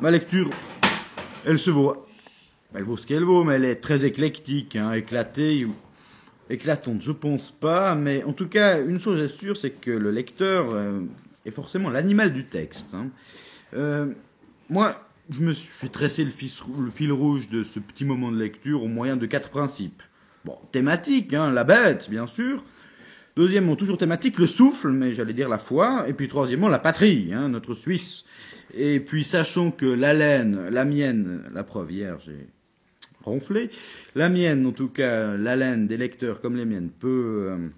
Ma lecture, elle se vaut. Elle vaut ce qu'elle vaut, mais elle est très éclectique, hein, éclatée éclatante, je pense pas. Mais en tout cas, une chose est sûre, c'est que le lecteur euh, est forcément l'animal du texte. Hein. Euh, moi, je me suis tressé le, le, fil rouge de ce petit moment de lecture au moyen de quatre principes. Bon, thématique, hein, la bête, bien sûr. Deuxièmement, toujours thématique, le souffle, mais j'allais dire la foi. Et puis troisièmement, la patrie, hein, notre Suisse. Et puis sachant que la laine, la mienne, la preuve hier, j'ai ronflé, la mienne, en tout cas, la laine des lecteurs comme les miennes, peut, euh,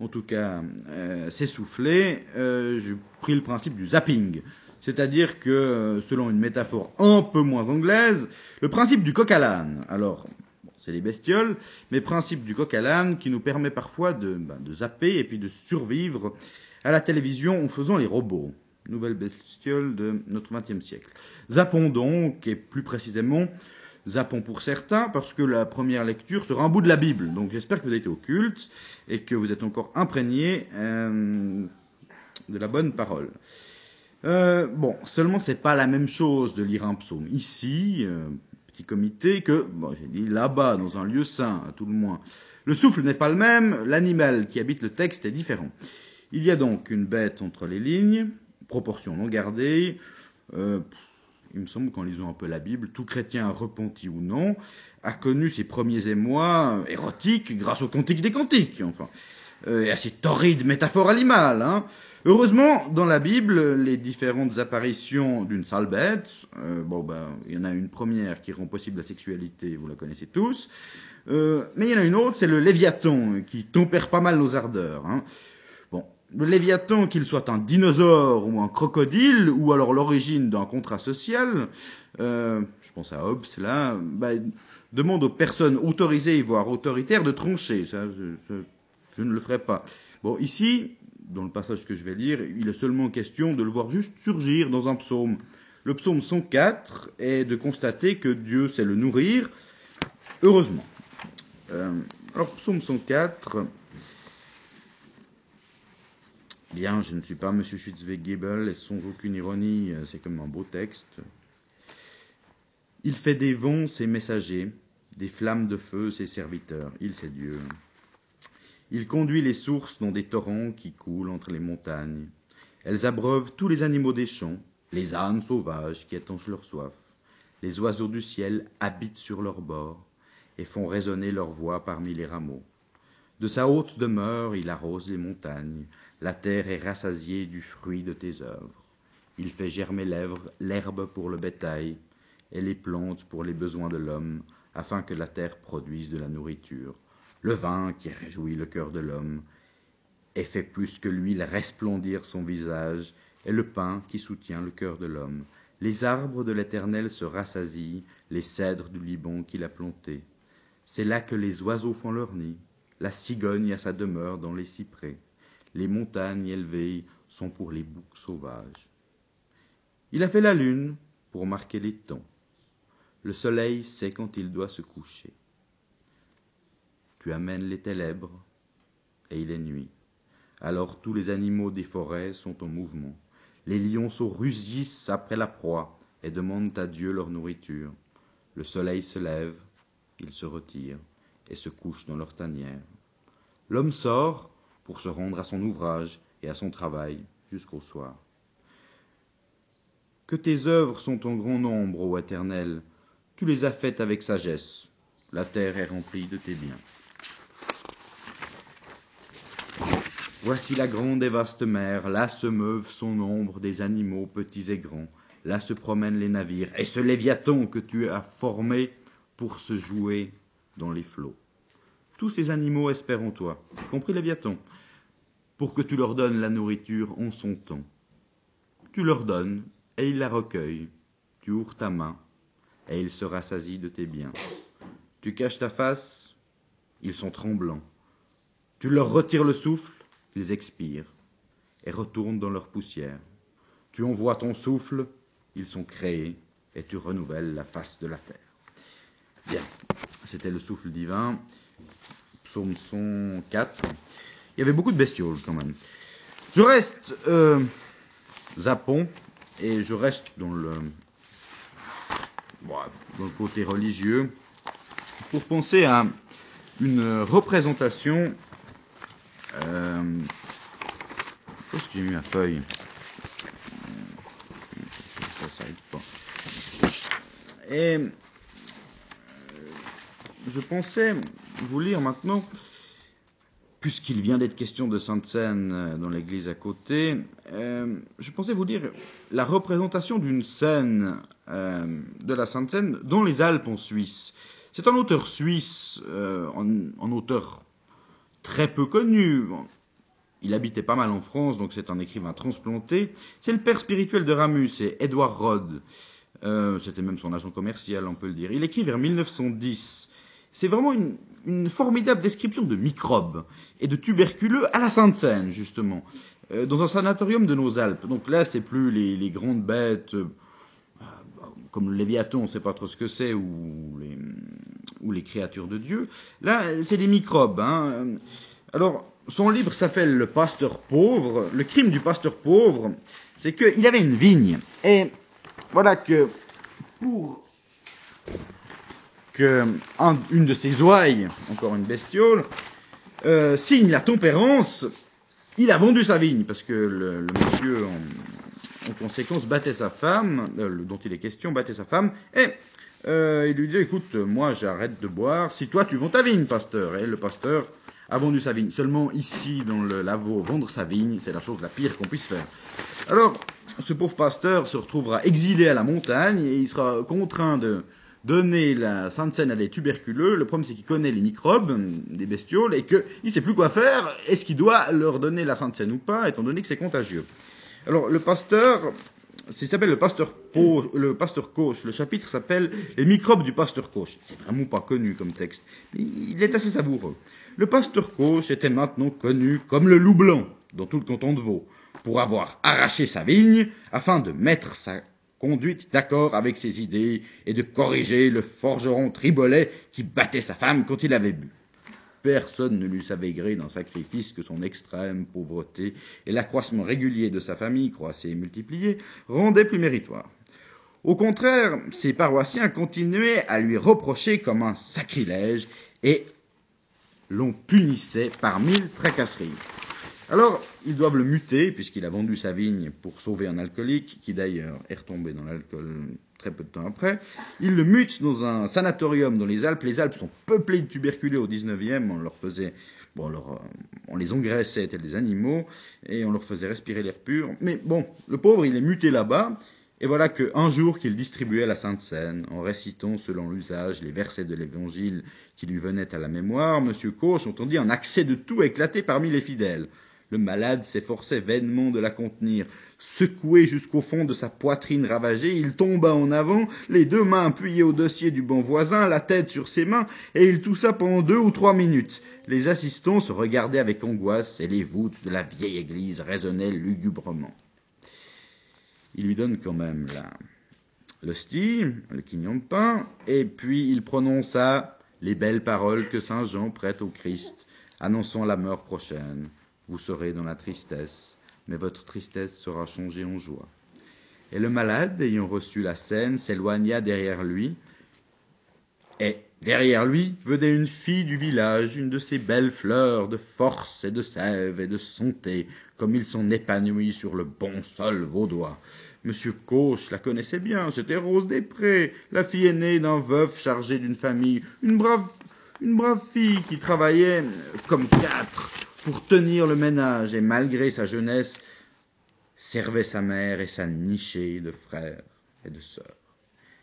en tout cas, euh, s'essouffler, euh, j'ai pris le principe du zapping. C'est-à-dire que, selon une métaphore un peu moins anglaise, le principe du coq à l'âne. Alors, c'est les bestioles, mais principe du coq à l'âne qui nous permet parfois de, ben, de zapper et puis de survivre à la télévision en faisant les robots. Nouvelle bestiole de notre XXe siècle. Zappons donc, et plus précisément, zappons pour certains, parce que la première lecture sera un bout de la Bible. Donc j'espère que vous avez été au culte et que vous êtes encore imprégnés euh, de la bonne parole. Euh, bon, seulement c'est pas la même chose de lire un psaume ici, euh, petit comité, que, bon, j'ai dit là-bas, dans un lieu saint, à tout le moins. Le souffle n'est pas le même, l'animal qui habite le texte est différent. Il y a donc une bête entre les lignes, proportion non gardée. Euh, il me semble qu'en lisant un peu la Bible, tout chrétien repenti ou non a connu ses premiers émois érotiques grâce au cantique des cantiques, enfin, euh, et à ces torrides métaphores animales. Hein. Heureusement, dans la Bible, les différentes apparitions d'une sale bête, euh, bon ben, il y en a une première qui rend possible la sexualité, vous la connaissez tous, euh, mais il y en a une autre, c'est le Léviathan, qui tempère pas mal nos ardeurs. Hein le Léviathan, qu'il soit un dinosaure ou un crocodile, ou alors l'origine d'un contrat social, euh, je pense à Hobbes là, bah, demande aux personnes autorisées, voire autoritaires, de trancher. Ça, je, ne le ferai pas. Bon, ici, dans le passage que je vais lire, il est seulement question de le voir juste surgir dans un psaume. Le psaume 104 est de constater que Dieu sait le nourrir, heureusement. Euh, alors, psaume 104, Bien, je ne suis pas M. Schützweg-Gebel et sans aucune ironie, euh, c'est comme un beau texte. Il fait des vents ses messagers, des flammes de feu ses serviteurs. Il, c'est Dieu. Il conduit les sources dans des torrents qui coulent entre les montagnes. Elles abreuvent tous les animaux des champs, les ânes sauvages qui étanchent leur soif. Les oiseaux du ciel habitent sur leurs bords et font résonner leur voix parmi les rameaux. De sa haute demeure, il arrose les montagnes, la terre est rassasiée du fruit de tes œuvres. Il fait germer l'herbe pour le bétail et les plantes pour les besoins de l'homme, afin que la terre produise de la nourriture. Le vin qui réjouit le cœur de l'homme et fait plus que l'huile resplendir son visage, et le pain qui soutient le cœur de l'homme. Les arbres de l'Éternel se rassasient, les cèdres du Liban qu'il a plantés. C'est là que les oiseaux font leur nid, la cigogne a sa demeure dans les cyprès les montagnes élevées sont pour les boucs sauvages. Il a fait la lune pour marquer les temps. Le soleil sait quand il doit se coucher. Tu amènes les ténèbres et il est nuit. Alors tous les animaux des forêts sont en mouvement. Les lionceaux rugissent après la proie et demandent à Dieu leur nourriture. Le soleil se lève, ils se retirent et se couchent dans leur tanière. L'homme sort pour se rendre à son ouvrage et à son travail jusqu'au soir. Que tes œuvres sont en grand nombre, ô Éternel, tu les as faites avec sagesse, la terre est remplie de tes biens. Voici la grande et vaste mer, là se meuvent son nombre des animaux petits et grands, là se promènent les navires, et ce Léviathan que tu as formé pour se jouer dans les flots. Tous ces animaux espèrent en toi, y compris Léviathan, pour que tu leur donnes la nourriture en son temps. Tu leur donnes, et ils la recueillent. Tu ouvres ta main, et ils se rassasient de tes biens. Tu caches ta face, ils sont tremblants. Tu leur retires le souffle, ils expirent, et retournent dans leur poussière. Tu envoies ton souffle, ils sont créés, et tu renouvelles la face de la terre. Bien, c'était le souffle divin psaume 104. Il y avait beaucoup de bestioles quand même. Je reste euh, Zapon et je reste dans le dans le côté religieux, pour penser à une représentation. Euh, où est-ce que j'ai mis ma feuille Ça s'arrête pas. Et euh, je pensais vous lire maintenant puisqu'il vient d'être question de Sainte Seine euh, dans l'église à côté, euh, je pensais vous dire la représentation d'une scène euh, de la Sainte Seine dans les Alpes en Suisse. C'est un auteur suisse, un, auteur très peu connu. il habitait pas mal en France, donc c'est un écrivain transplanté. C'est le père spirituel de Ramus, c'est Edward Rod. C'était même son agent commercial, on peut le dire. Il écrit vers 1910. C'est vraiment une, formidable description de microbes et de tuberculeux à la Sainte-Seine, justement, euh, dans un sanatorium de nos Alpes. Donc là, c'est plus les, grandes bêtes, euh, comme le Léviathan, on ne sait pas trop ce que c'est, ou les, ou les créatures de Dieu. Là, c'est des microbes. Hein. Alors, son livre s'appelle Le pasteur pauvre. Le crime du pasteur pauvre, c'est qu'il avait une vigne. Et voilà que pour qu'une de ses ouailles, encore une bestiole, euh, signe la tempérance, il a vendu sa vigne, parce que le, monsieur, en, conséquence, battait sa femme, euh, dont il est question, battait sa femme, et euh, il lui dit, écoute, moi j'arrête de boire, si toi tu vends ta vigne, pasteur. Et le pasteur a vendu sa vigne. Seulement ici, dans le laveau, vendre sa vigne, c'est la chose la pire qu'on puisse faire. Alors, ce pauvre pasteur se retrouvera exilé à la montagne, et il sera contraint de donner la Sainte Seine à des tuberculeux. Le problème, c'est qu'il connaît les microbes des bestioles et qu'il ne sait plus quoi faire. Est-ce qu'il doit leur donner la Sainte Seine ou pas, étant donné que c'est contagieux? Alors, le pasteur, ça s'appelle le pasteur, le pasteur chapitre s'appelle Les microbes du pasteur Coche. C'est vraiment pas connu comme texte. Il est assez savoureux. Le pasteur Coche était maintenant connu comme le loup blanc dans tout le canton de Vaud pour avoir arraché sa vigne afin de mettre sa conduite d'accord avec ses idées et de corriger le forgeron Tribolet qui battait sa femme quand il avait bu. Personne ne lui savait gré d'un sacrifice que son extrême pauvreté et l'accroissement régulier de sa famille, croissée et multipliée, rendaient plus méritoire. Au contraire, ses paroissiens continuaient à lui reprocher comme un sacrilège et l'on punissait par mille tracasseries. Alors, ils doivent le muter, puisqu'il a vendu sa vigne pour sauver un alcoolique, qui d'ailleurs est retombé dans l'alcool très peu de temps après. Ils le mutent dans un sanatorium dans les Alpes. Les Alpes sont peuplées de tuberculeux au 19e. On leur faisait, bon, on les engraissait tels des animaux, et on leur faisait respirer l'air pur. Mais bon, le pauvre, il est muté là-bas. Et voilà qu'un jour qu'il distribuait la Sainte Seine, en récitant selon l'usage les versets de l'Évangile qui lui venaient à la mémoire, M. Coche entendit un accès de tout éclater parmi les fidèles. Le malade s'efforçait vainement de la contenir. Secoué jusqu'au fond de sa poitrine ravagée, il tomba en avant, les deux mains appuyées au dossier du bon voisin, la tête sur ses mains, et il toussa pendant deux ou trois minutes. Les assistants se regardaient avec angoisse, et les voûtes de la vieille église résonnaient lugubrement. Il lui donne quand même l'hostie, le quignon de pain, et puis il prononça les belles paroles que saint Jean prête au Christ, annonçant la mort prochaine. Vous serez dans la tristesse, mais votre tristesse sera changée en joie. Et le malade, ayant reçu la scène, s'éloigna derrière lui, et derrière lui venait une fille du village, une de ces belles fleurs de force et de sève et de santé, comme ils sont épanouis sur le bon sol vaudois. Monsieur Coche la connaissait bien, c'était Rose des Prés, la fille aînée d'un veuf chargé d'une famille, une brave, une brave fille qui travaillait comme quatre pour tenir le ménage et malgré sa jeunesse, servait sa mère et sa nichée de frères et de sœurs.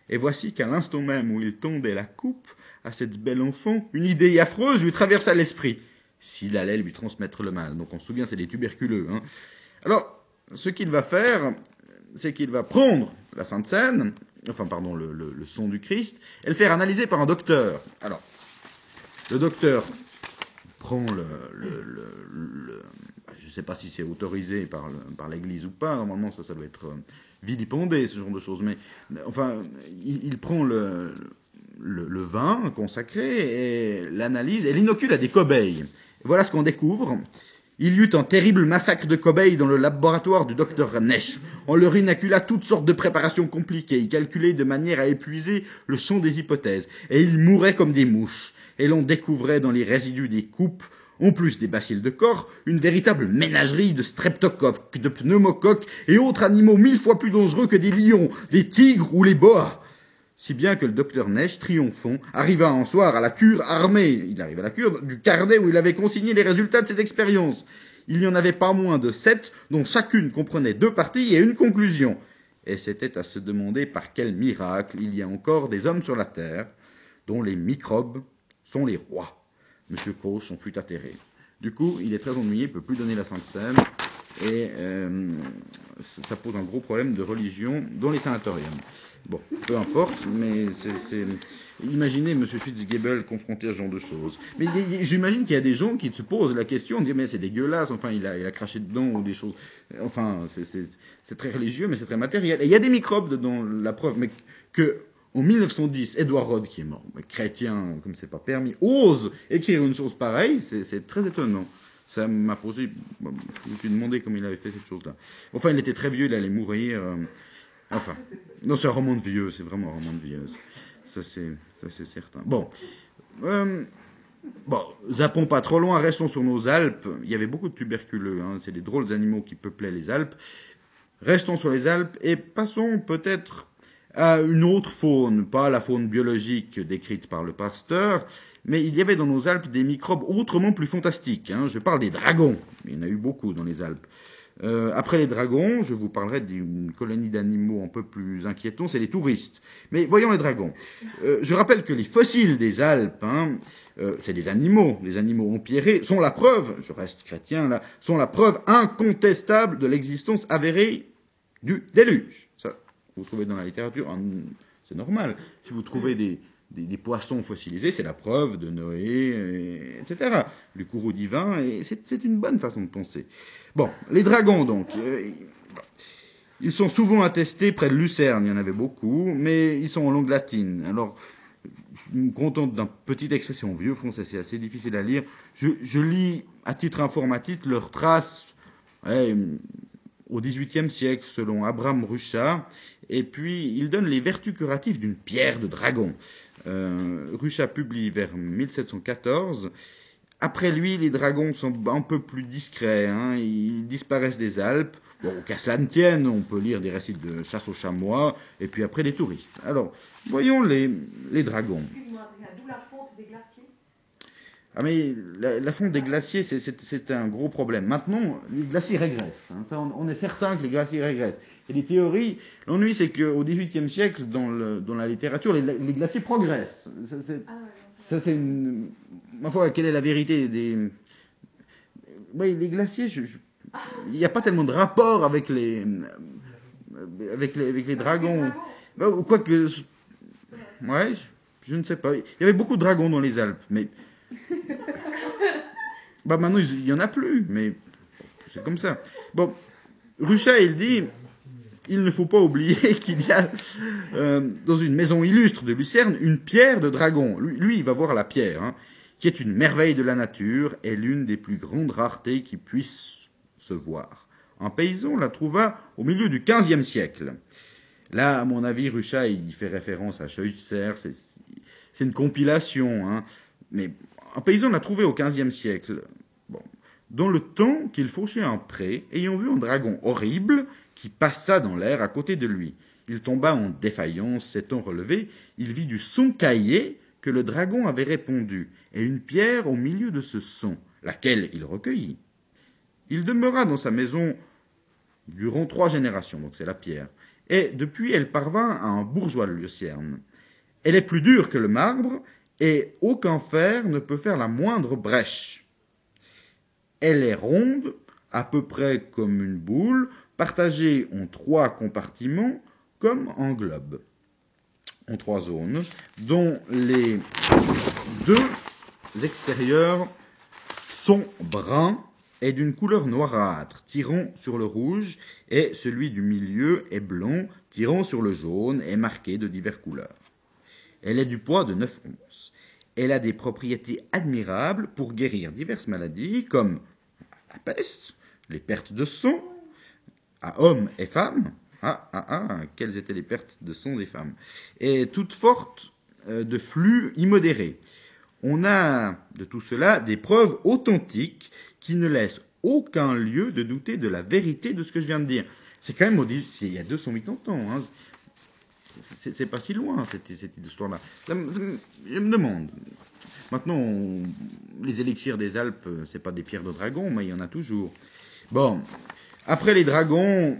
Et voici qu'à l'instant même où il tendait la coupe à cette belle enfant, une idée affreuse lui traversa l'esprit. S'il allait lui transmettre le mal. Donc on se souvient, c'est des tuberculeux. Hein. Alors, ce qu'il va faire, c'est qu'il va prendre la Sainte Seine, enfin pardon, le, le, son du Christ, et le faire analyser par un docteur. Alors, le docteur prend le, le, je ne sais pas si c'est autorisé par, l'Église ou pas. Normalement, ça, ça doit être euh, vilipendé, ce genre de choses. Mais enfin, il, prend le, le, vin consacré et l'analyse et l'inocule à des cobayes. voilà ce qu'on découvre. Il y eut un terrible massacre de cobayes dans le laboratoire du docteur Nesch. On leur inocula toutes sortes de préparations compliquées, calculées de manière à épuiser le champ des hypothèses, et ils mouraient comme des mouches. Et l'on découvrait dans les résidus des coupes, en plus des bacilles de corps, une véritable ménagerie de streptocoques, de pneumocoques et autres animaux mille fois plus dangereux que des lions, des tigres ou les boas si bien que le docteur Neige, triomphant, arriva un soir à la cure armée, il arrive à la cure, du carnet où il avait consigné les résultats de ses expériences. Il n'y en avait pas moins de sept, dont chacune comprenait deux parties et une conclusion. Et c'était à se demander par quel miracle il y a encore des hommes sur la terre, dont les microbes sont les rois. Monsieur Cauche en fut atterré. Du coup, il est très ennuyé, il peut plus donner la Sainte Seine, et euh, ça pose un gros problème de religion dans les sanatoriums. Bon, peu importe, mais c'est. Imaginez M. Schwitzgebel confronté à ce genre de choses. Mais j'imagine qu'il y a des gens qui se posent la question, on dit mais c'est dégueulasse, enfin il a, il a craché dedans ou des choses. Enfin, c'est très religieux, mais c'est très matériel. Et il y a des microbes dans la preuve, mais que en 1910, Edward Rod, qui est mort, chrétien, comme c'est pas permis, ose écrire une chose pareille, c'est très étonnant. Ça m'a posé, je me suis demandé comment il avait fait cette chose-là. Enfin, il était très vieux, il allait mourir. Euh, Enfin, non, c'est un roman de vieux, c'est vraiment un roman de vieux. Ça, c'est, ça, c'est certain. Bon. Euh, bon, zappons pas trop loin, restons sur nos Alpes. Il y avait beaucoup de tuberculeux, hein. c'est des drôles d'animaux qui peuplaient les Alpes. Restons sur les Alpes et passons peut-être à une autre faune, pas la faune biologique décrite par le pasteur, mais il y avait dans nos Alpes des microbes autrement plus fantastiques. Hein. Je parle des dragons. Il y en a eu beaucoup dans les Alpes. Euh, après les dragons, je vous parlerai d'une colonie d'animaux un peu plus inquiétants, c'est les touristes. Mais voyons les dragons. Euh, je rappelle que les fossiles des Alpes, hein, euh, c'est des animaux, les animaux empierrés, sont la preuve, je reste chrétien là, sont la preuve incontestable de l'existence avérée du déluge. Ça, vous trouvez dans la littérature, c'est normal. Si vous trouvez des, des, poissons fossilisés, c'est la preuve de Noé, etc. Du courroux divin, et c'est une bonne façon de penser. Bon, les dragons, donc. Euh, ils sont souvent attestés près de Lucerne, il y en avait beaucoup, mais ils sont en langue latine. Alors, je me contente d'un petit extrait, c'est en vieux français, c'est assez difficile à lire. Je, lis, à titre informatif, leurs traces au XVIIIe siècle, selon Abraham Ruchat, et puis il donne les vertus curatives d'une pierre de dragon. Euh, Ruchat publie vers 1714 après lui, les dragons sont un peu plus discrets. Hein. Ils disparaissent des Alpes. Bon, qu'à cela ne tienne, on peut lire des récits de chasse aux chamois, et puis après les touristes. Alors, voyons les, les dragons. Excuse-moi, d'où la fonte des glaciers ah mais la, fonte des glaciers, c'est un gros problème. Maintenant, les glaciers régressent. Hein. Ça, on, est certain que les glaciers régressent. A des théories. L'ennui, c'est qu'au XVIIIe siècle, dans, le, dans, la littérature, les, les glaciers progressent. Ça, ah c'est une. Ma foi, quelle est la vérité des. Oui, les glaciers, il n'y a pas tellement de rapport avec les. Avec les, avec les dragons. Bah, quoique. Ouais, je, ne sais pas. Il y avait beaucoup de dragons dans les Alpes, mais. Bah maintenant, il n'y en a plus, mais c'est comme ça. Bon, Ruchat, il dit il ne faut pas oublier qu'il y a euh, dans une maison illustre de Lucerne une pierre de dragon. Lui, il va voir la pierre, hein, qui est une merveille de la nature et l'une des plus grandes raretés qui puissent se voir. Un paysan la trouva au milieu du XVe siècle. Là, à mon avis, Ruchat, il fait référence à Scheuchzer, c'est une compilation, hein, mais un paysan l'a trouvé au XVe siècle. Dans le temps qu'il fauchait un pré, ayant vu un dragon horrible qui passa dans l'air à côté de lui. Il tomba en défaillance, s'étant relevé, il vit du son caillé que le dragon avait répondu, et une pierre au milieu de ce son, laquelle il recueillit. Il demeura dans sa maison durant trois générations, donc c'est la pierre, et depuis elle parvint à un bourgeois de Lucerne. Elle est plus dure que le marbre, et aucun fer ne peut faire la moindre brèche. Elle est ronde, à peu près comme une boule, partagé en trois compartiments comme en globe, en trois zones, dont les deux extérieurs sont bruns et d'une couleur noirâtre, tirant sur le rouge, et celui du milieu est blond, tirant sur le jaune et marqué de diverses couleurs. Elle est du poids de 9 onces. Elle a des propriétés admirables pour guérir diverses maladies comme la peste, les pertes de sang, à hommes et femmes. Ah, ah, ah, quelles étaient les pertes de sang des femmes? Et toutes fortes euh, de flux immodérés. On a de tout cela des preuves authentiques qui ne laissent aucun lieu de douter de la vérité de ce que je viens de dire. C'est quand même il y a 280 ans. Hein. C'est pas si loin cette, histoire-là. Je me demande. Maintenant, les élixirs des Alpes, c'est pas des pierres de dragon, mais il y en a toujours. Bon, après les dragons,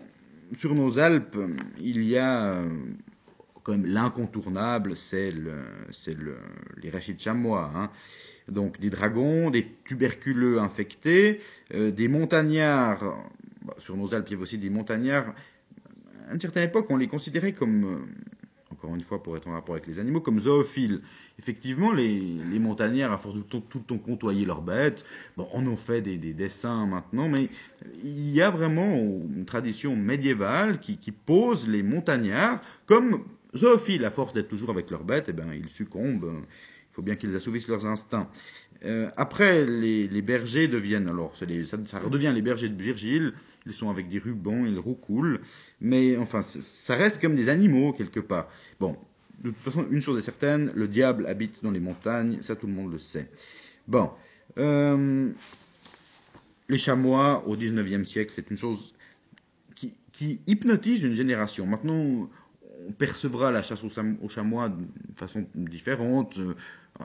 sur nos Alpes, il y a euh, quand même l'incontournable, c'est le, les rachis de chamois. Hein. Donc des dragons, des tuberculeux infectés, euh, des montagnards. Bah, sur nos Alpes, il y avait aussi des montagnards. À une certaine époque, on les considérait comme euh, encore une fois pour être en rapport avec les animaux, comme zoophiles. Effectivement, les, montagnards, à force de tout, le temps côtoyer leurs bêtes, bon, on en fait des, dessins maintenant, mais il y a vraiment une tradition médiévale qui, pose les montagnards comme zoophiles. À force d'être toujours avec leurs bêtes, eh ben, ils succombent. Il faut bien qu'ils assouvissent leurs instincts. Euh, après, les, bergers deviennent, alors ça, ça, redevient les bergers de Virgile, ils sont avec des rubans, ils roucoulent, mais enfin, ça reste comme des animaux quelque part. Bon, de toute façon, une chose est certaine, le diable habite dans les montagnes, ça tout le monde le sait. Bon, euh, les chamois au XIXe siècle, c'est une chose qui, qui, hypnotise une génération. Maintenant, on percevra la chasse aux chamois de façon différente. Euh,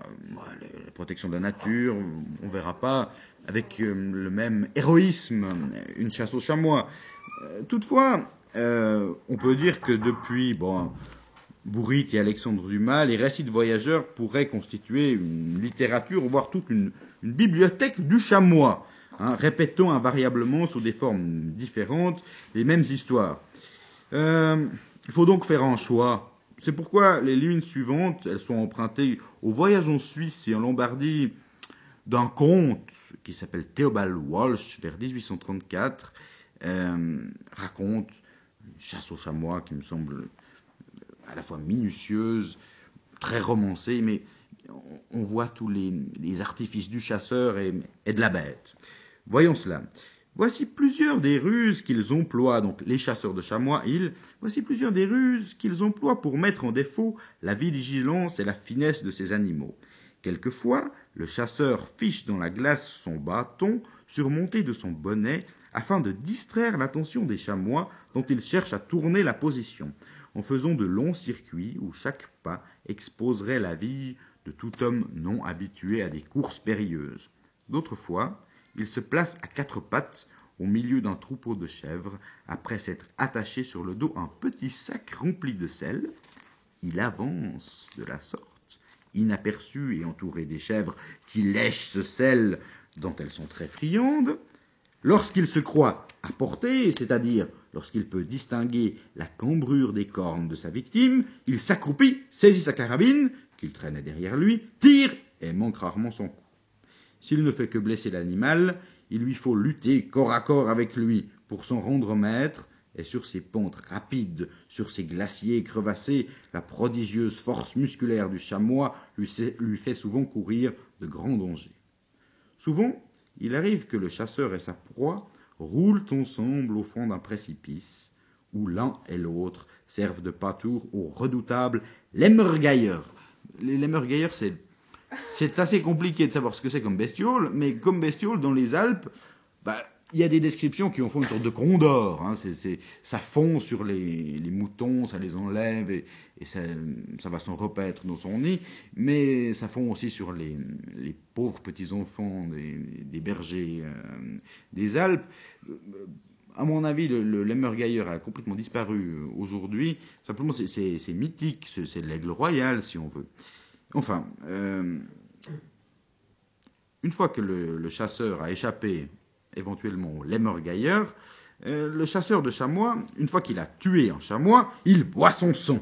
la protection de la nature, on verra pas avec euh, le même héroïsme une chasse aux chamois. Euh, toutefois, on peut dire que depuis bon, Bourrit et Alexandre Dumas, les récits de voyageurs pourraient constituer une littérature, voire toute une, bibliothèque du chamois, hein, répétant invariablement sous des formes différentes les mêmes histoires. Il faut donc faire un choix. C'est pourquoi les lignes suivantes, elles sont empruntées au voyage en Suisse et en Lombardie d'un conte qui s'appelle Theobald Walsh vers 1834, euh, raconte une chasse aux chamois qui me semble à la fois minutieuse, très romancée, mais on voit tous les, artifices du chasseur et de la bête. Voyons cela. Voici plusieurs des ruses qu'ils emploient, donc les chasseurs de chamois, ils, voici plusieurs des ruses qu'ils emploient pour mettre en défaut la vigilance et la finesse de ces animaux. Quelquefois, le chasseur fiche dans la glace son bâton surmonté de son bonnet afin de distraire l'attention des chamois dont il cherche à tourner la position, en faisant de longs circuits où chaque pas exposerait la vie de tout homme non habitué à des courses périlleuses. D'autres fois, il se place à quatre pattes au milieu d'un troupeau de chèvres, après s'être attaché sur le dos un petit sac rempli de sel. Il avance de la sorte, inaperçu et entouré des chèvres qui lèchent ce sel dont elles sont très friandes. Lorsqu'il se croit à portée, c'est-à-dire lorsqu'il peut distinguer la cambrure des cornes de sa victime, il s'accroupit, saisit sa carabine, qu'il traînait derrière lui, tire et manque rarement son coup. S'il ne fait que blesser l'animal, il lui faut lutter corps à corps avec lui pour s'en rendre maître, et sur ces pentes rapides, sur ces glaciers crevassés, la prodigieuse force musculaire du chamois lui, fait souvent courir de grands dangers. Souvent, il arrive que le chasseur et sa proie roulent ensemble au fond d'un précipice, où l'un et l'autre servent de pâture au redoutable Lemmergeier. Les c'est c'est assez compliqué de savoir ce que c'est comme bestiole, mais comme bestiole dans les Alpes, bah, il y a des descriptions qui en font une sorte de condor. Hein, ça fond sur les, moutons, ça les enlève et, ça, va s'en repaître dans son nid. Mais ça fond aussi sur les, pauvres petits enfants des, bergers euh, des Alpes. À mon avis, le, le a complètement disparu aujourd'hui. Simplement, c'est mythique, c'est l'aigle royal, si on veut. Enfin, euh, une fois que le, chasseur a échappé éventuellement au euh, le chasseur de chamois, une fois qu'il a tué un chamois, il boit son sang.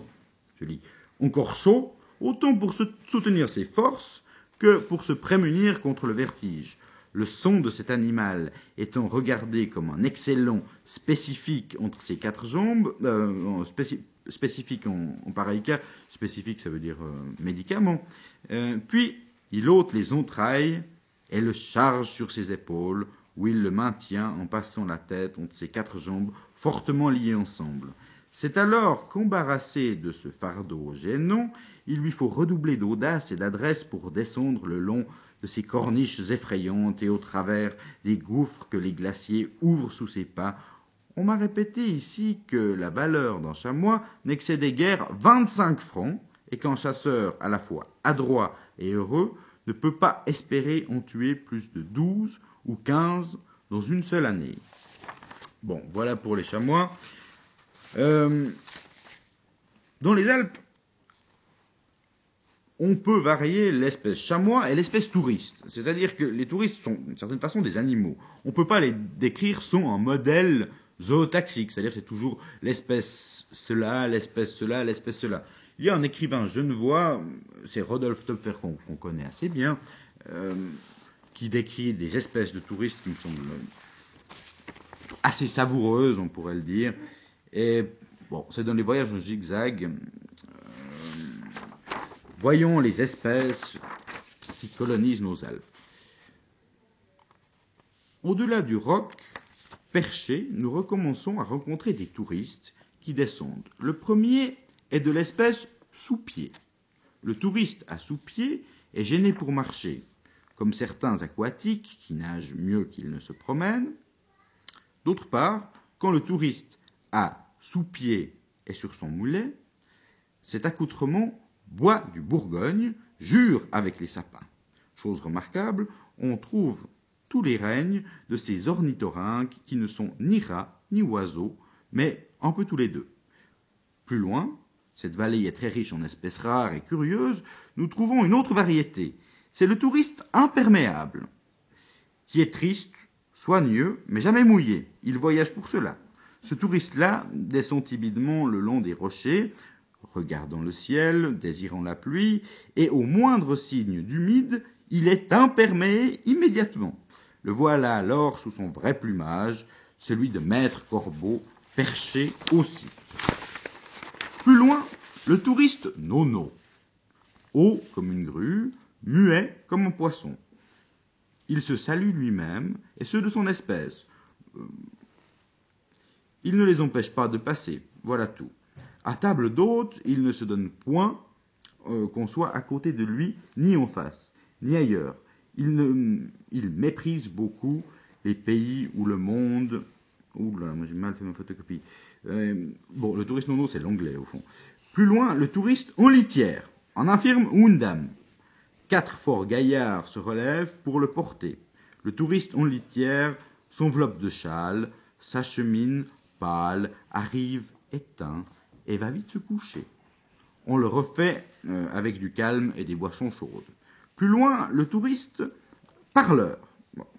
Je dis, encore chaud, autant pour soutenir ses forces que pour se prémunir contre le vertige. Le son de cet animal étant regardé comme un excellent spécifique entre ses quatre jambes, euh, en, pareil cas, spécifique ça veut dire euh, médicament, euh, puis il ôte les entrailles et le charge sur ses épaules où il le maintient en passant la tête entre ses quatre jambes fortement liées ensemble. C'est alors qu'embarrassé de ce fardeau gênant, il lui faut redoubler d'audace et d'adresse pour descendre le long de ces corniches effrayantes et au travers des gouffres que les glaciers ouvrent sous ses pas. On m'a répété ici que la valeur d'un chamois n'excédait guère vingt-cinq francs, et qu'un chasseur à la fois adroit et heureux ne peut pas espérer en tuer plus de douze ou quinze dans une seule année. Bon, voilà pour les chamois. Euh, dans les Alpes, on peut varier l'espèce chamois et l'espèce touriste. C'est-à-dire que les touristes sont, d'une certaine façon, des animaux. On ne peut pas les décrire sans un modèle zootaxique. C'est-à-dire c'est toujours l'espèce cela, l'espèce cela, l'espèce cela. Il y a un écrivain genevois, c'est Rodolphe Töpfer qu'on connaît assez bien, euh, qui décrit des espèces de touristes qui me semblent assez savoureuses, on pourrait le dire. Et bon, c'est dans les voyages en zigzag. Euh, voyons les espèces qui colonisent nos Alpes. Au-delà du roc perché, nous recommençons à rencontrer des touristes qui descendent. Le premier est de l'espèce sous-pied. Le touriste à sous-pied est gêné pour marcher, comme certains aquatiques qui nagent mieux qu'ils ne se promènent. D'autre part, quand le touriste à sous-pied est sur son moulet, cet accoutrement boit du Bourgogne, jure avec les sapins. Chose remarquable, on trouve les règnes de ces ornithorynques qui ne sont ni rats ni oiseaux, mais un peu tous les deux. Plus loin, cette vallée est très riche en espèces rares et curieuses, nous trouvons une autre variété. C'est le touriste imperméable, qui est triste, soigneux, mais jamais mouillé. Il voyage pour cela. Ce touriste-là descend timidement le long des rochers, regardant le ciel, désirant la pluie, et au moindre signe d'humide, il est imperméé immédiatement. Le voilà alors sous son vrai plumage, celui de maître corbeau, perché aussi. Plus loin, le touriste nono, haut comme une grue, muet comme un poisson. Il se salue lui-même et ceux de son espèce. Euh, il ne les empêche pas de passer, voilà tout. À table d'hôte, il ne se donne point euh, qu'on soit à côté de lui, ni en face, ni ailleurs. Il, méprise beaucoup les pays où le monde Ouh là, moi j'ai mal fait ma photocopie. Euh, bon, le touriste nono, c'est l'anglais au fond. Plus loin, le touriste en litière, en infirme une dame. Quatre forts gaillards se relèvent pour le porter. Le touriste en litière s'enveloppe de châle, s'achemine, pâle, arrive, éteint, et va vite se coucher. On le refait euh, avec du calme et des boissons chaudes. Plus loin, le touriste parleur.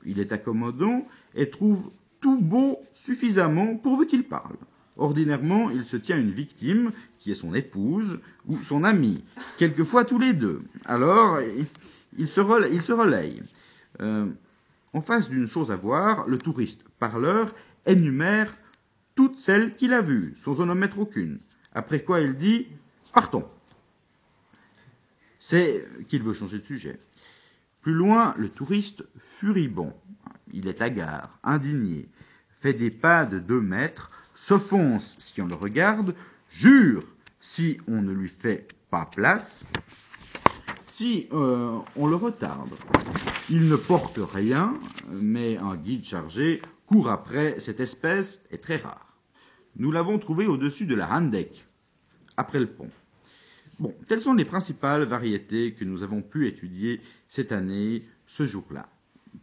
Il est accommodant et trouve tout beau suffisamment pourvu qu'il parle. Ordinairement, il se tient une victime, qui est son épouse ou son amie, quelquefois tous les deux. Alors, il se, relaye. Il se relaye. Euh, en face d'une chose à voir, le touriste parleur énumère toutes celles qu'il a vues, sans en omettre aucune. Après quoi il dit Partons. C'est qu'il veut changer de sujet. Plus loin, le touriste furibond il est hagard, indigné, fait des pas de deux mètres, s'offense si on le regarde, jure si on ne lui fait pas place, si euh, on le retarde. Il ne porte rien, mais un guide chargé court après cette espèce est très rare. Nous l'avons trouvé au-dessus de la Handek, après le pont. Bon, telles sont les principales variétés que nous avons pu étudier cette année, ce jour-là?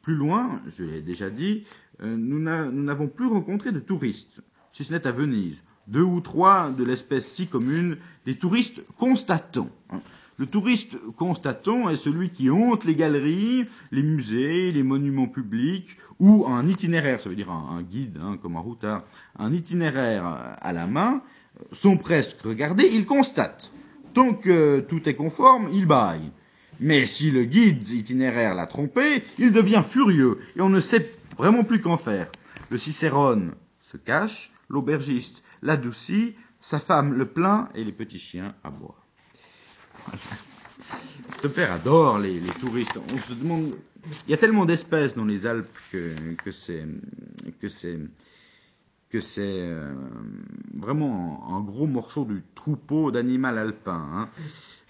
Plus loin, je l'ai déjà dit, euh, nous n'avons plus rencontré de touristes, si ce n'est à Venise. Deux ou trois de l'espèce si commune, des touristes constatants. Hein. Le touriste constatant est celui qui honte les galeries, les musées, les monuments publics, ou un itinéraire, ça veut dire un, guide, hein, comme un routard, un itinéraire à la main, sont presque regardés, il constate. Tant que tout est conforme, il baille. Mais si le guide itinéraire l'a trompé, il devient furieux et on ne sait vraiment plus qu'en faire. Le cicérone se cache, l'aubergiste l'adoucit, sa femme le plaint et les petits chiens aboient. père adore les, touristes. On se demande il y a tellement d'espèces dans les Alpes que c'est que c'est euh, vraiment un, gros morceau du troupeau d'animal alpin. Hein.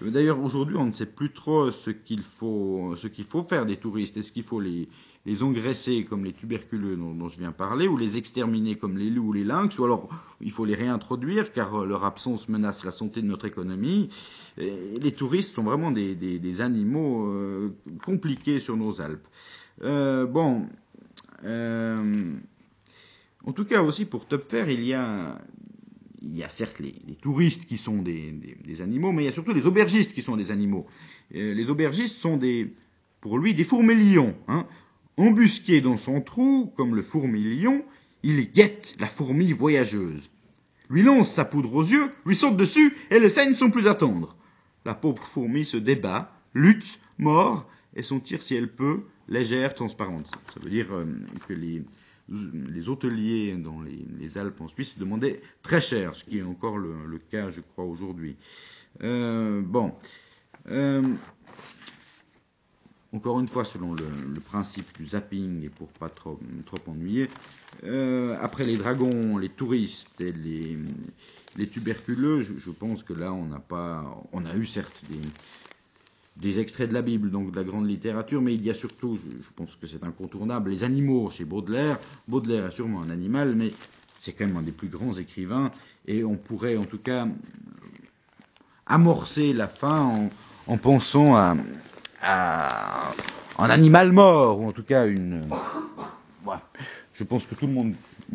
D'ailleurs, aujourd'hui, on ne sait plus trop ce qu'il faut, ce qu'il faut faire des touristes. Est-ce qu'il faut les, les engraisser comme les tuberculeux dont, je viens parler, ou les exterminer comme les loups ou les lynx, ou alors il faut les réintroduire car leur absence menace la santé de notre économie. les touristes sont vraiment des, animaux euh, compliqués sur nos Alpes. Euh, bon, euh, en tout cas aussi pour Topfer, il y a il y a certes les, touristes qui sont des, animaux, mais il y a surtout les aubergistes qui sont des animaux. les aubergistes sont des, pour lui, des fourmilions. Hein. Embusqué dans son trou, comme le fourmilion, il guette la fourmi voyageuse. Lui lance sa poudre aux yeux, lui saute dessus, et les scènes sont plus à tendre. La pauvre fourmi se débat, lutte, mord, et son tir, si elle peut, légère, transparente. Ça veut dire euh, que les, les hôteliers dans les, Alpes en Suisse demandaient très cher, ce qui est encore le, cas, je crois, aujourd'hui. Euh, bon. Euh, encore une fois, selon le, principe du zapping et pour pas trop, trop ennuyer, euh, après les dragons, les touristes et les, tuberculeux, je, pense que là, on n'a pas, on a eu certes des, des extraits de la Bible, donc de la grande littérature, mais il y a surtout, je, pense que c'est incontournable, les animaux chez Baudelaire. Baudelaire est sûrement un animal, mais c'est quand même un des plus grands écrivains, et on pourrait en tout cas amorcer la fin en, en pensant à, un animal mort, ou en tout cas une. je pense que tout le monde.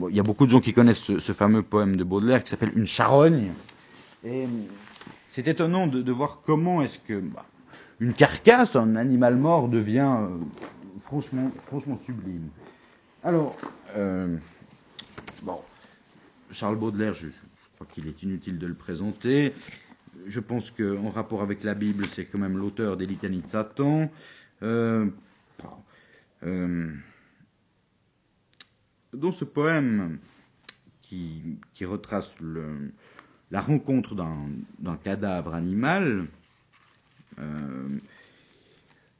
il y a beaucoup de gens qui connaissent ce, fameux poème de Baudelaire qui s'appelle Une charogne. Et c'est étonnant de, voir comment est-ce que bah, une carcasse, un animal mort, devient euh, franchement, franchement sublime. Alors, euh, bon, Charles Baudelaire, je, crois qu'il est inutile de le présenter je pense qu'en rapport avec la Bible, c'est quand même l'auteur des litanies de Satan. Euh, dans ce poème qui, retrace la rencontre d'un cadavre animal,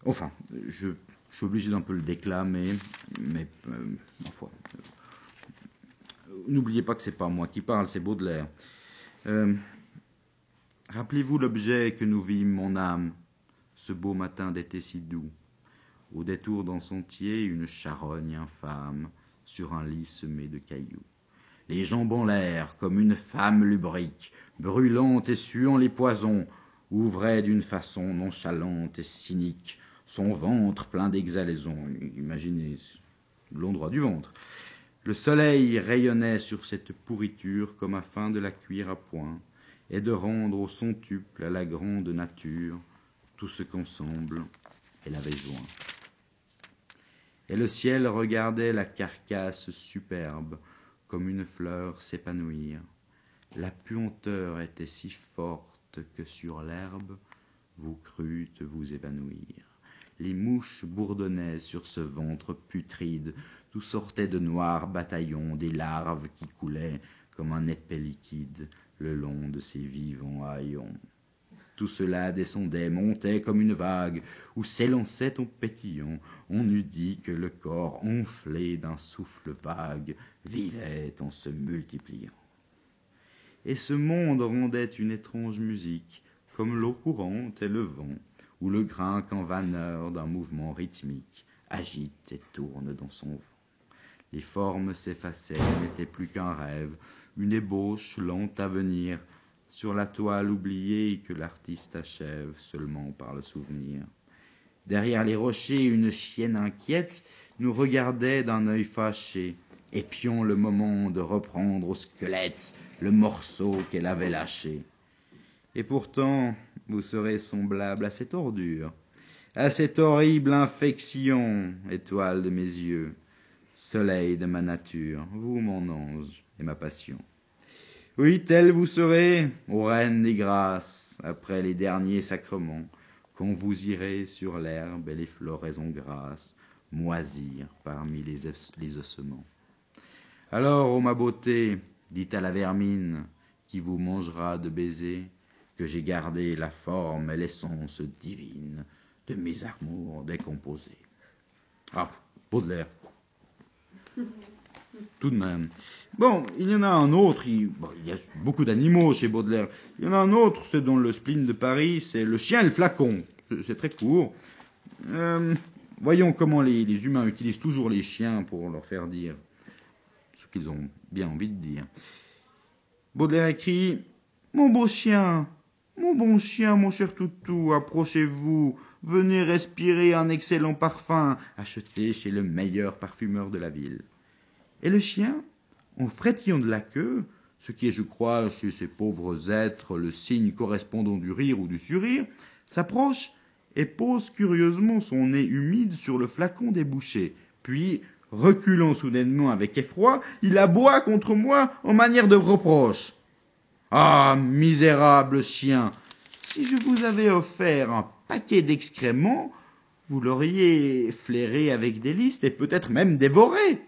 enfin, je, suis obligé d'un peu le déclamer, mais enfin, n'oubliez pas que c'est pas moi qui parle, c'est Baudelaire. Rappelez-vous l'objet que nous vîmes, mon âme, ce beau matin d'été si doux. Au détour d'un sentier, une charogne infâme, sur un lit semé de cailloux. Les jambes en l'air, comme une femme lubrique, brûlante et suant les poisons, ouvrait d'une façon nonchalante et cynique son ventre plein d'exhalaisons. Imaginez l'endroit du ventre. Le soleil rayonnait sur cette pourriture comme afin de la cuire à point et de rendre au centuple à la grande nature tout ce qu'ensemble elle avait joint. Et le ciel regardait la carcasse superbe comme une fleur s'épanouir. La puanteur était si forte que sur l'herbe vous crûtes vous évanouir. Les mouches bourdonnaient sur ce ventre putride, d'où sortaient de noirs bataillons des larves qui coulaient comme un épais liquide le long de ces vivants haillons. Tout cela descendait, montait comme une vague, où s'élançait en pétillant. On eût dit que le corps enflé d'un souffle vague vivait en se multipliant. Et ce monde rendait une étrange musique, comme l'eau courante et le vent, ou le grain qu'en vanneur d'un mouvement rythmique agite et tourne dans son vent. Les formes s'effaçaient, n'étaient plus qu'un rêve, une ébauche lente à venir, sur la toile oubliée que l'artiste achève seulement par le souvenir. Derrière les rochers, une chienne inquiète nous regardait d'un œil fâché, épions le moment de reprendre au squelette le morceau qu'elle avait lâché. Et pourtant, vous serez semblable à cette ordure, à cette horrible infection, étoile de mes yeux, soleil de ma nature, vous mon ange et ma passion. Oui, tel vous serez, ô reine des grâces, après les derniers sacrements, quand vous irez sur l'herbe et les floraisons grasses, moisir parmi les ossements. Alors, ô ma beauté, dites à la vermine, qui vous mangera de baisers, que j'ai gardé la forme et l'essence divine de mes amours décomposés. Ah, Baudelaire. Tout de même. Bon, il y en a un autre, il, y a beaucoup d'animaux chez Baudelaire. Il y en a un autre, c'est dans le spleen de Paris, c'est le chien et le flacon. C'est- très court. Euh, voyons comment les humains utilisent toujours les chiens pour leur faire dire ce qu'ils ont bien envie de dire. Baudelaire écrit Mon beau chien, mon bon chien, mon cher toutou, approchez-vous, venez respirer un excellent parfum acheté chez le meilleur parfumeur de la ville. Et le chien, en frétillant de la queue, ce qui est, je crois, chez ces pauvres êtres, le signe correspondant du rire ou du sourire, s'approche et pose curieusement son nez humide sur le flacon débouché, puis, reculant soudainement avec effroi, il aboie contre moi en manière de reproche. Ah, misérable chien, si je vous avais offert un paquet d'excréments, vous l'auriez flairé avec délice et peut-être même dévoré.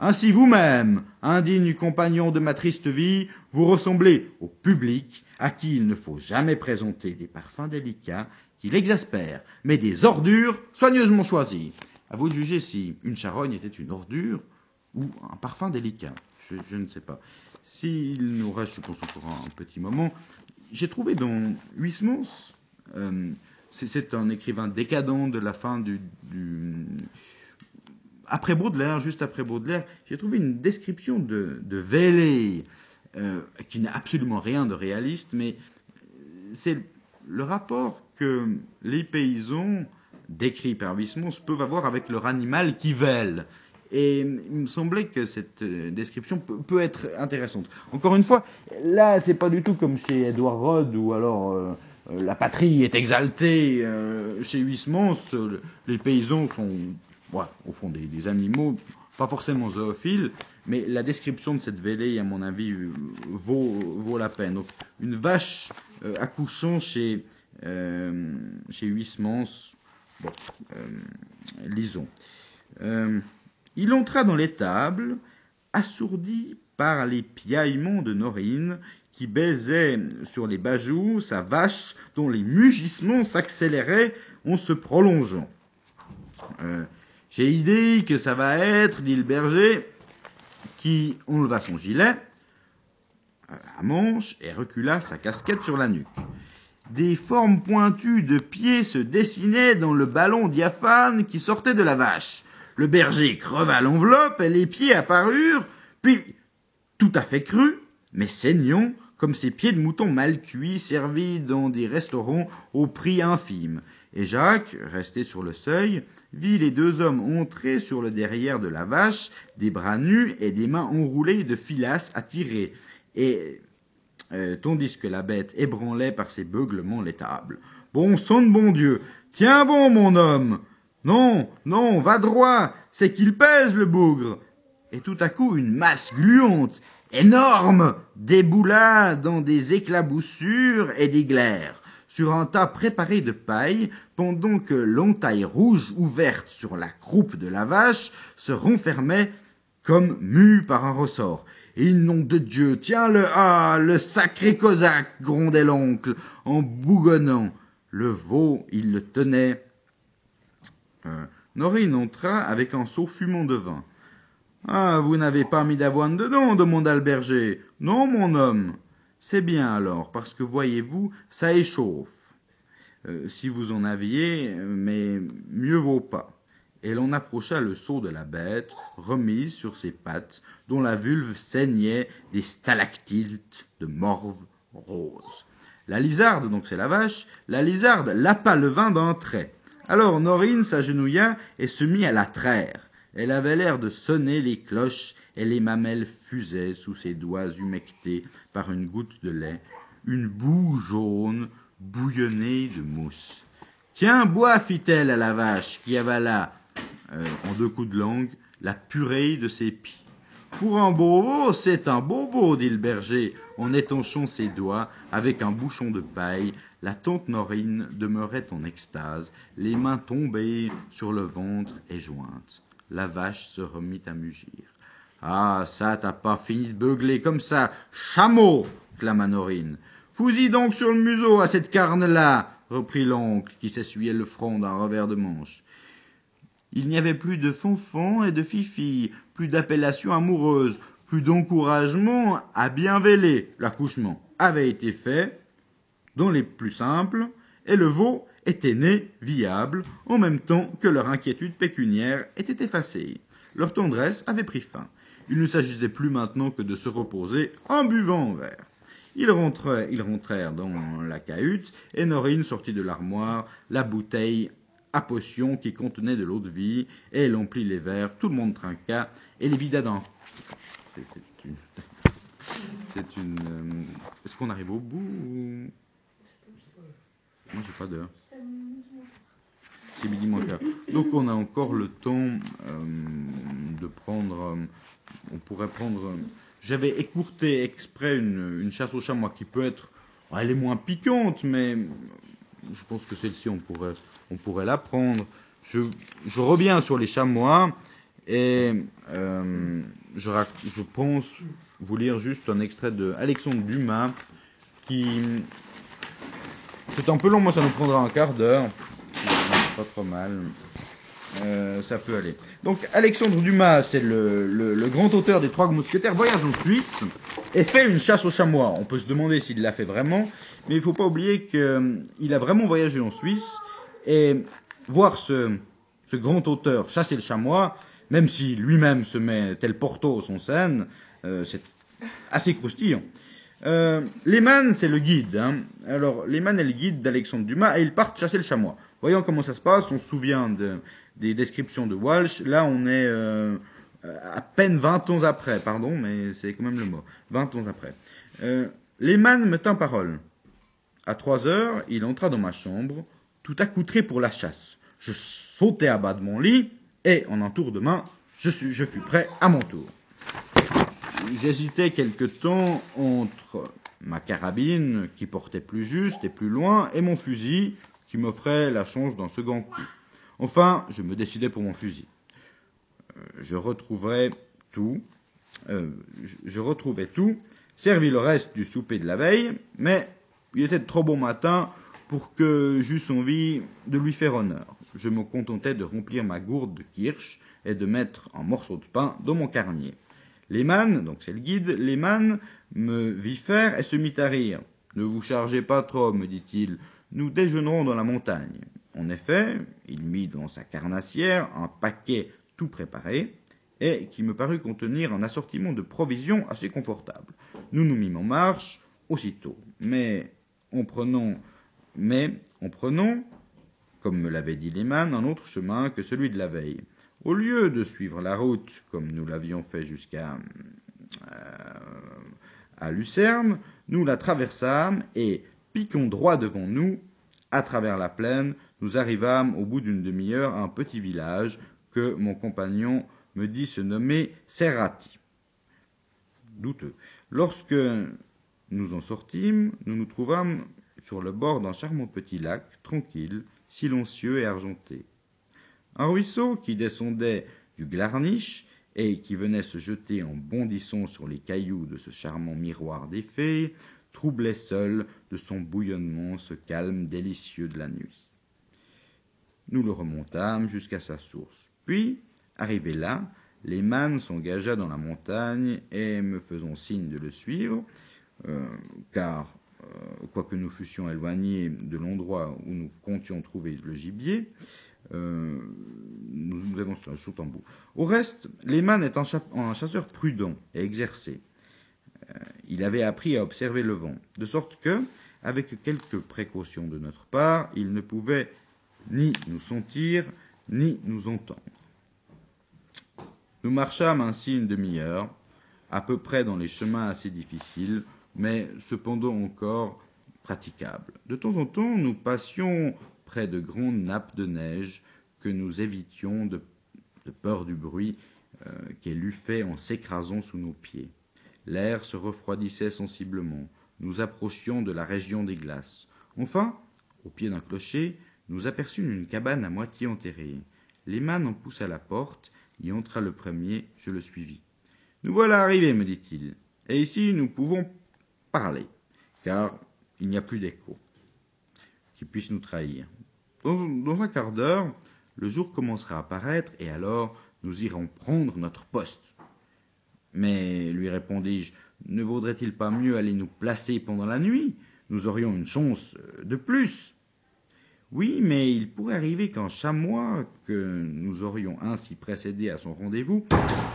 Ainsi vous-même, indigne compagnon de ma triste vie, vous ressemblez au public à qui il ne faut jamais présenter des parfums délicats qui l'exaspèrent, mais des ordures soigneusement choisies. À vous de juger si une charogne était une ordure ou un parfum délicat. Je, ne sais pas. S'il nous reste, je pense, encore un petit moment, j'ai trouvé dans Huysmans, euh, c'est- un écrivain décadent de la fin du, après Baudelaire, juste après Baudelaire, j'ai trouvé une description de, de Vélé, euh, qui n'a absolument rien de réaliste, mais c'est le rapport que les paysans, décrits par Huysmans, peuvent avoir avec leur animal qui vèle. Et il me semblait que cette euh, description peut, être intéressante. Encore une fois, là, c'est pas du tout comme chez Edward Rod, où alors euh, euh, la patrie est exaltée. Euh, chez Huysmans, euh, les paysans sont, ouais, au fond, des, animaux, pas forcément zoophiles, mais la description de cette vélée, à mon avis, vaut, vaut la peine. Donc, une vache accouchant chez, chez Huysmans, bon, euh, lisons. Euh, il entra dans l'étable, assourdi par les piaillements de Norine, qui baisait sur les bajoux sa vache, dont les mugissements s'accéléraient en se prolongeant. Euh, J'ai idée que ça va être, dit le berger, qui enleva son gilet à manche et recula sa casquette sur la nuque. Des formes pointues de pieds se dessinaient dans le ballon diaphane qui sortait de la vache. Le berger creva l'enveloppe et les pieds apparurent, puis, tout à fait crus, mais saignants, comme ces pieds de mouton mal cuits servis dans des restaurants au prix infime. Et Jacques, resté sur le seuil, vit les deux hommes entrer sur le derrière de la vache, des bras nus et des mains enroulées de filasse à tirer, et euh, tandis que la bête ébranlait par ses beuglements l'étable. Bon sang de bon Dieu, tiens bon, mon homme. Non, non, va droit, c'est qu'il pèse le bougre. Et tout à coup, une masse gluante, énorme, déboula dans des éclaboussures et des glaires, sur un tas préparé de paille, pendant que l'entaille rouge ouverte sur la croupe de la vache se renfermait comme mue par un ressort. Et nom de Dieu, tiens-le, ah, le sacré cosaque, grondait l'oncle, en bougonnant. Le veau, il le tenait. Euh, Norine entra avec un seau fumant de vin. Ah, vous n'avez pas mis d'avoine dedans, demanda le berger. Non, mon homme. C'est bien alors, parce que voyez-vous, ça échauffe. Euh, si vous en aviez, mais mieux vaut pas. Et l'on approcha le seau de la bête, remise sur ses pattes, dont la vulve saignait des stalactites de morve rose. La lizarde, donc c'est la vache, la lizarde lapa le vin d'un trait. Alors Norine s'agenouilla et se mit à la traire. Elle avait l'air de sonner les cloches et les mamelles fusaient sous ses doigts humectés par une goutte de lait, une boue jaune bouillonnée de mousse. Tiens, bois, fit-elle à la vache, qui avala, euh, en deux coups de langue, la purée de ses pieds. Pour un veau, c'est un veau, dit le berger, en étanchant ses doigts avec un bouchon de paille. La tante Norine demeurait en extase, les mains tombées sur le ventre et jointes. La vache se remit à mugir. Ah, ça, t'as pas fini de beugler comme ça. Chameau clama Norine. Fous-y donc sur le museau à cette carne-là, reprit l'oncle, qui s'essuyait le front d'un revers de manche. Il n'y avait plus de fonfon et de fifi, plus d'appellations amoureuses, plus d'encouragement à bien véler. L'accouchement avait été fait, dont les plus simples, et le veau était né viable, en même temps que leur inquiétude pécuniaire était effacée. Leur tendresse avait pris fin. Il ne s'agissait plus maintenant que de se reposer en buvant un verre. Ils ils rentrèrent dans la cahute, et Norine sortit de l'armoire la bouteille à potion qui contenait de l'eau de vie, et elle emplit les verres, tout le monde trinqua, et les vida dans... C'est une... C'est une... Euh, est-ce qu'on arrive au bout ou... Moi, j'ai pas d'heure. C'est midi moins quart. Donc, on a encore le temps euh, de prendre... Euh, on pourrait prendre... J'avais écourté exprès une, une, chasse au chamois qui peut être... Elle est moins piquante, mais je pense que celle-ci, on pourrait, on pourrait la prendre. Je, je reviens sur les chamois et euh, je, je pense vous lire juste un extrait de Alexandre Dumas qui c'est un peu long, moi ça nous prendra un quart d'heure. Pas trop mal. Euh, ça peut aller. Donc Alexandre Dumas, c'est le, le, le, grand auteur des Trois Mousquetaires, voyage en Suisse et fait une chasse aux chamois. On peut se demander s'il l'a fait vraiment, mais il faut pas oublier qu'il euh, a vraiment voyagé en Suisse et voir ce, ce grand auteur chasser le chamois, même si lui-même se met tel Porto en scène, euh, c'est assez croustillant. Euh, c'est le guide. Hein. Alors, Lehman est le guide d'Alexandre Dumas et ils partent chasser le chamois. Voyons comment ça se passe. On se souvient de, des descriptions de Walsh. Là, on est euh, à peine 20 ans après. Pardon, mais c'est quand même le mot. 20 ans après. Euh, Lehman me tint parole. À trois heures, il entra dans ma chambre, tout accoutré pour la chasse. Je sautai à bas de mon lit et, en un tour de main, je, fus prêt à mon tour. J'hésitais quelque temps entre ma carabine, qui portait plus juste et plus loin, et mon fusil, qui m'offrait la chance d'un second coup. Enfin, je me décidai pour mon fusil. Euh, je retrouverai tout, euh, je retrouvais tout, servis le reste du souper de la veille, mais il était trop bon matin pour que j'eusse envie de lui faire honneur. Je me contentais de remplir ma gourde de kirsch et de mettre un morceau de pain dans mon carnier. Lehman, donc c'est le guide, Lehman me vit faire et se mit à rire. Ne vous chargez pas trop, me dit-il, nous déjeunerons dans la montagne. En effet, il mit dans sa carnassière un paquet tout préparé, et qui me parut contenir un assortiment de provisions assez confortable. Nous nous mîmes en marche aussitôt, mais en prenant, mais en prenant, comme me l'avait dit Lehman, un autre chemin que celui de la veille. Au lieu de suivre la route comme nous l'avions fait jusqu'à euh, à Lucerne, nous la traversâmes et, piquant droit devant nous, à travers la plaine, nous arrivâmes au bout d'une demi-heure à un petit village que mon compagnon me dit se nommer Serrati. Douteux. Lorsque nous en sortîmes, nous nous trouvâmes sur le bord d'un charmant petit lac, tranquille, silencieux et argenté. Un ruisseau qui descendait du Glarniche et qui venait se jeter en bondissant sur les cailloux de ce charmant miroir des fées, troublait seul de son bouillonnement ce calme délicieux de la nuit. Nous le remontâmes jusqu'à sa source. Puis, arrivé là, Lehman s'engagea dans la montagne et, me faisant signe de le suivre, euh, car, euh, quoique nous fussions éloignés de l'endroit où nous comptions trouver le gibier, euh, nous, avons cela, en bout. Au reste, Lehman est un, un chasseur prudent et exercé. Euh, il avait appris à observer le vent, de sorte que, avec quelques précautions de notre part, il ne pouvait ni nous sentir, ni nous entendre. Nous marchâmes ainsi une demi-heure, à peu près dans les chemins assez difficiles, mais cependant encore praticables. De temps en temps, nous passions près de grandes nappes de neige que nous évitions de, peur du bruit euh, qu'elle eût fait en s'écrasant sous nos pieds. L'air se refroidissait sensiblement. Nous approchions de la région des glaces. Enfin, au pied d'un clocher, nous aperçûmes une cabane à moitié enterrée. Lehman en poussa la porte, y entra le premier, je le suivis. Nous voilà arrivés, me dit-il, et ici nous pouvons parler, car il n'y a plus d'écho qui puisse nous trahir. Dans, dans un quart d'heure, le jour commencera à paraître, et alors nous irons prendre notre poste. Mais, lui répondis-je, ne vaudrait-il pas mieux aller nous placer pendant la nuit? Nous aurions une chance de plus. Oui, mais il pourrait arriver qu'un chamois, que nous aurions ainsi précédé à son rendez-vous,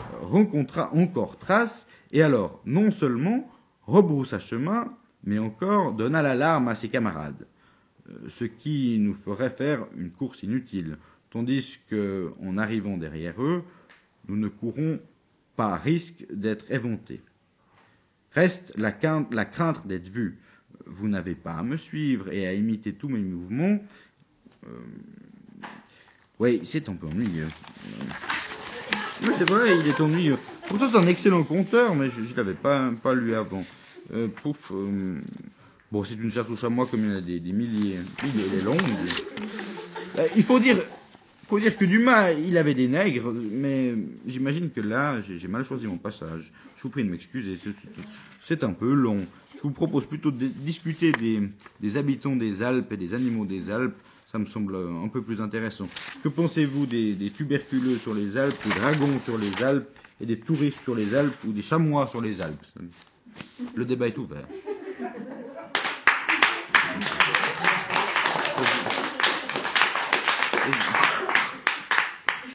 rencontra encore trace, et alors, non seulement rebroussa chemin, mais encore donna l'alarme à ses camarades, euh, ce qui nous ferait faire une course inutile, tandis que, en arrivant derrière eux, nous ne courons pas risque d'être éventés. Reste la crainte, d'être vu. Vous n'avez pas à me suivre et à imiter tous mes mouvements. Euh, oui, c'est un peu ennuyeux. Oui, c'est vrai, il est ennuyeux. Pourtant, c'est un excellent conteur, mais je ne l'avais pas, pas lu avant. Euh, pouf, euh, bon, c'est une chasse au chamois comme il y en a des, milliers. Il est longue. Euh, il faut dire, faut dire que Dumas, il avait des nègres, mais j'imagine que là, j'ai mal choisi mon passage. Je vous prie de m'excuser, c'est un peu long. Je vous propose plutôt de discuter des, habitants des Alpes et des animaux des Alpes. Ça me semble un peu plus intéressant. Que pensez-vous des, des tuberculeux sur les Alpes, des dragons sur les Alpes et des touristes sur les Alpes ou des chamois sur les Alpes? Le débat est ouvert.